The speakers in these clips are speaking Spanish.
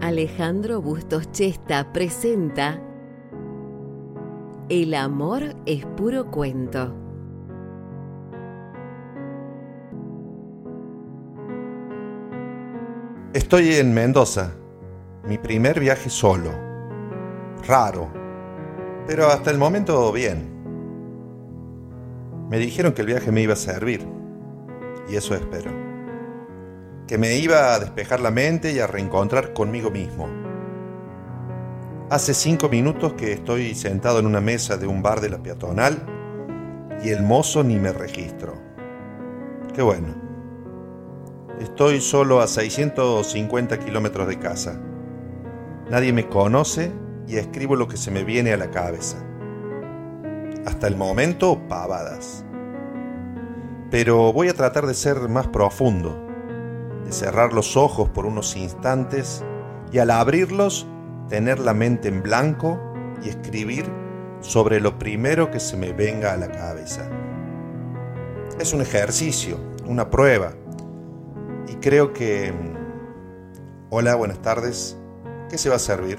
Alejandro Bustos Chesta presenta El amor es puro cuento. Estoy en Mendoza, mi primer viaje solo. Raro, pero hasta el momento bien. Me dijeron que el viaje me iba a servir, y eso espero. Que me iba a despejar la mente y a reencontrar conmigo mismo. Hace cinco minutos que estoy sentado en una mesa de un bar de la peatonal y el mozo ni me registro. Qué bueno. Estoy solo a 650 kilómetros de casa. Nadie me conoce y escribo lo que se me viene a la cabeza. Hasta el momento, pavadas. Pero voy a tratar de ser más profundo, de cerrar los ojos por unos instantes y al abrirlos tener la mente en blanco y escribir sobre lo primero que se me venga a la cabeza. Es un ejercicio, una prueba. Y creo que... Hola, buenas tardes. ¿Qué se va a servir?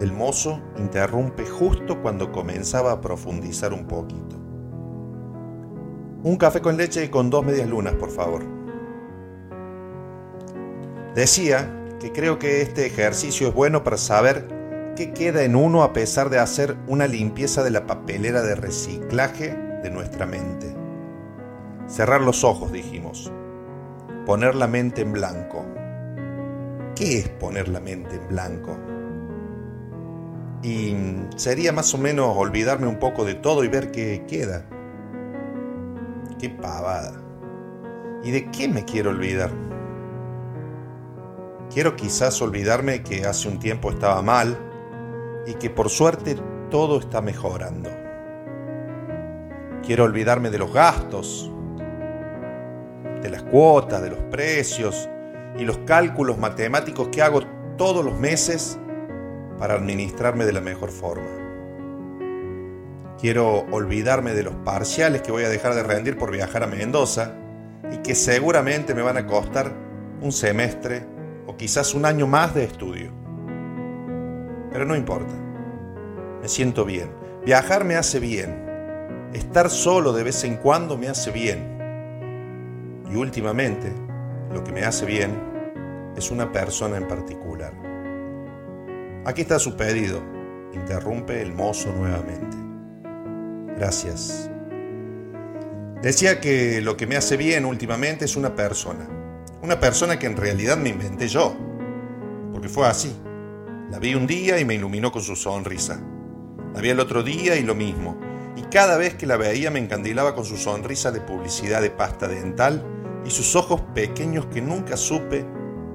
El mozo interrumpe justo cuando comenzaba a profundizar un poquito. Un café con leche y con dos medias lunas, por favor. Decía que creo que este ejercicio es bueno para saber qué queda en uno a pesar de hacer una limpieza de la papelera de reciclaje de nuestra mente. Cerrar los ojos, dijimos. Poner la mente en blanco. ¿Qué es poner la mente en blanco? Y sería más o menos olvidarme un poco de todo y ver qué queda. Qué pavada. ¿Y de qué me quiero olvidar? Quiero quizás olvidarme que hace un tiempo estaba mal y que por suerte todo está mejorando. Quiero olvidarme de los gastos, de las cuotas, de los precios y los cálculos matemáticos que hago todos los meses para administrarme de la mejor forma. Quiero olvidarme de los parciales que voy a dejar de rendir por viajar a Mendoza y que seguramente me van a costar un semestre o quizás un año más de estudio. Pero no importa. Me siento bien. Viajar me hace bien. Estar solo de vez en cuando me hace bien. Y últimamente, lo que me hace bien es una persona en particular. Aquí está su pedido, interrumpe el mozo nuevamente. Gracias. Decía que lo que me hace bien últimamente es una persona. Una persona que en realidad me inventé yo. Porque fue así. La vi un día y me iluminó con su sonrisa. La vi el otro día y lo mismo. Y cada vez que la veía me encandilaba con su sonrisa de publicidad de pasta dental y sus ojos pequeños que nunca supe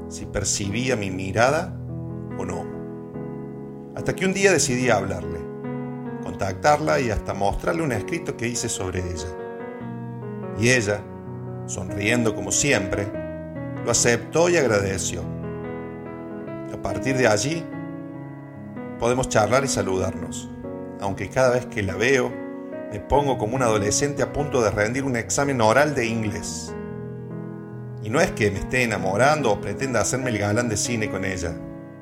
si percibía mi mirada o no. Hasta que un día decidí hablarle, contactarla y hasta mostrarle un escrito que hice sobre ella. Y ella, sonriendo como siempre, lo aceptó y agradeció. A partir de allí, podemos charlar y saludarnos, aunque cada vez que la veo, me pongo como un adolescente a punto de rendir un examen oral de inglés. Y no es que me esté enamorando o pretenda hacerme el galán de cine con ella.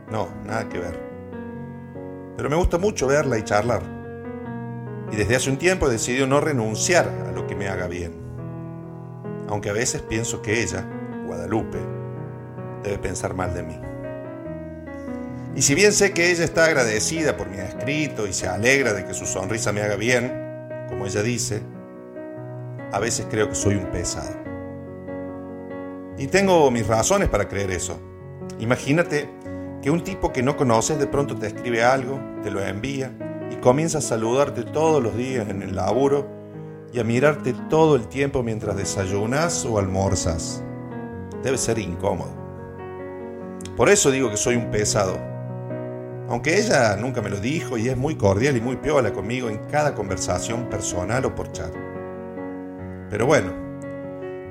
No, nada que ver pero me gusta mucho verla y charlar. Y desde hace un tiempo he no renunciar a lo que me haga bien. Aunque a veces pienso que ella, Guadalupe, debe pensar mal de mí. Y si bien sé que ella está agradecida por mi escrito y se alegra de que su sonrisa me haga bien, como ella dice, a veces creo que soy un pesado. Y tengo mis razones para creer eso. Imagínate que un tipo que no conoces de pronto te escribe algo, te lo envía y comienza a saludarte todos los días en el laburo y a mirarte todo el tiempo mientras desayunas o almorzas. Debe ser incómodo. Por eso digo que soy un pesado. Aunque ella nunca me lo dijo y es muy cordial y muy piola conmigo en cada conversación personal o por chat. Pero bueno,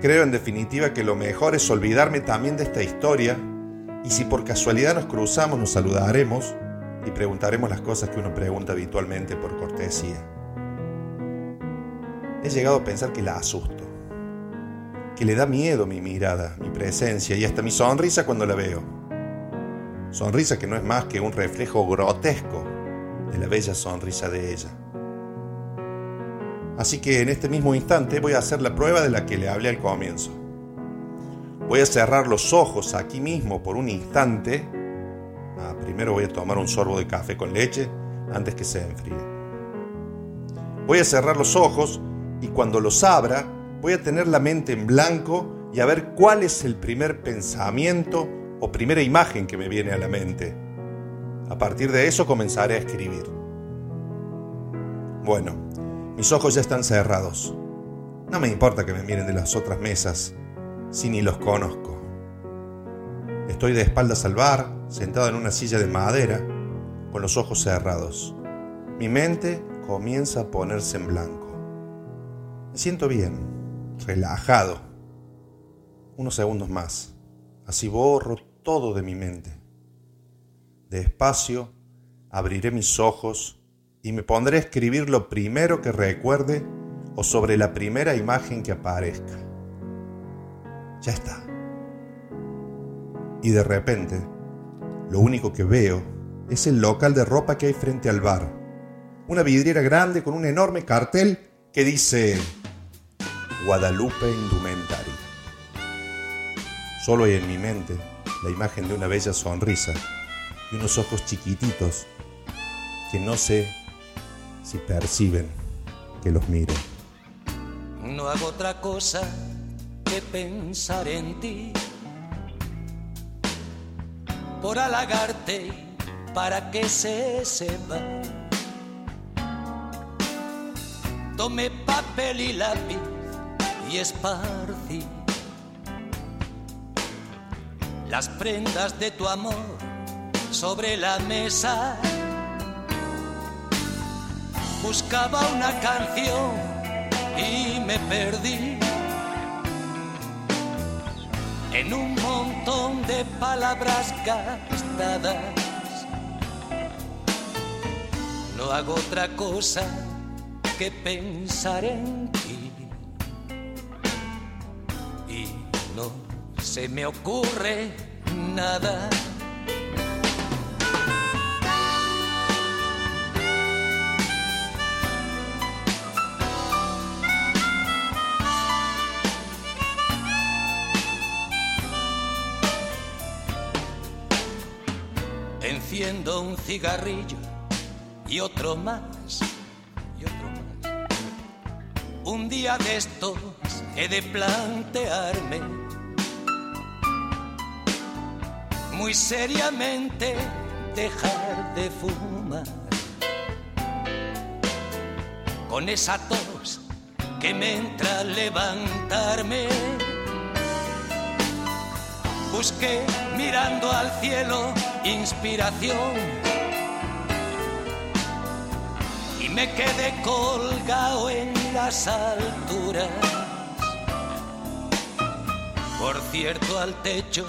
creo en definitiva que lo mejor es olvidarme también de esta historia y si por casualidad nos cruzamos, nos saludaremos y preguntaremos las cosas que uno pregunta habitualmente por cortesía. He llegado a pensar que la asusto, que le da miedo mi mirada, mi presencia y hasta mi sonrisa cuando la veo. Sonrisa que no es más que un reflejo grotesco de la bella sonrisa de ella. Así que en este mismo instante voy a hacer la prueba de la que le hablé al comienzo. Voy a cerrar los ojos aquí mismo por un instante. Ah, primero voy a tomar un sorbo de café con leche antes que se enfríe. Voy a cerrar los ojos y cuando los abra voy a tener la mente en blanco y a ver cuál es el primer pensamiento o primera imagen que me viene a la mente. A partir de eso comenzaré a escribir. Bueno, mis ojos ya están cerrados. No me importa que me miren de las otras mesas si ni los conozco. Estoy de espaldas al bar, sentado en una silla de madera, con los ojos cerrados. Mi mente comienza a ponerse en blanco. Me siento bien, relajado. Unos segundos más. Así borro todo de mi mente. Despacio abriré mis ojos y me pondré a escribir lo primero que recuerde o sobre la primera imagen que aparezca. Ya está. Y de repente, lo único que veo es el local de ropa que hay frente al bar. Una vidriera grande con un enorme cartel que dice Guadalupe Indumentaria. Solo hay en mi mente la imagen de una bella sonrisa y unos ojos chiquititos que no sé si perciben que los miro. No hago otra cosa que pensar en ti, por halagarte para que se sepa. Tomé papel y lápiz y esparcí las prendas de tu amor sobre la mesa. Buscaba una canción y me perdí en un montón de palabras gastadas. No hago otra cosa que pensar en se me ocurre nada. Enciendo un cigarrillo y otro más, y otro más. Un día de estos he de plantearme muy seriamente dejar de fumar. Con esa tos que me entra levantarme. Busqué mirando al cielo inspiración y me quedé colgado en las alturas. Por cierto, al techo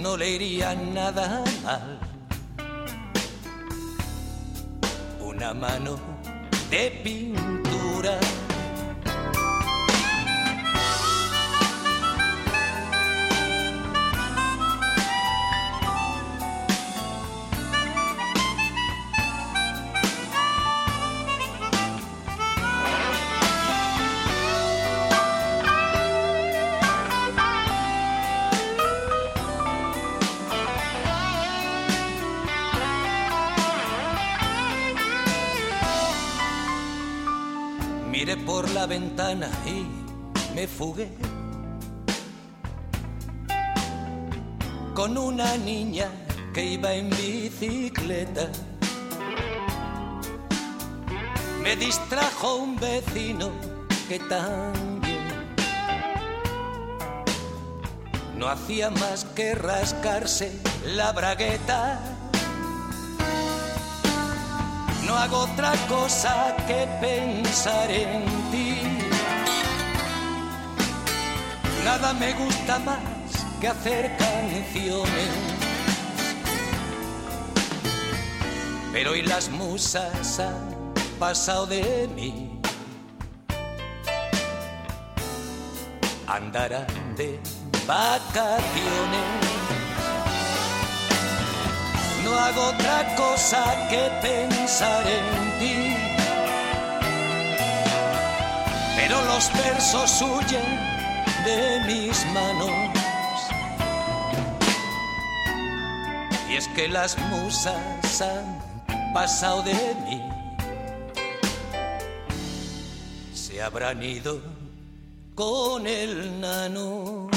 no le iría nada mal. Una mano de pintura. La ventana y me fugué con una niña que iba en bicicleta. Me distrajo un vecino que también no hacía más que rascarse la bragueta. No hago otra cosa que pensar en ti. Nada me gusta más que hacer canciones. Pero hoy las musas han pasado de mí. Andarán de vacaciones. No hago otra cosa que pensar en ti. Pero los versos huyen de mis manos. Y es que las musas han pasado de mí. Se habrán ido con el nano.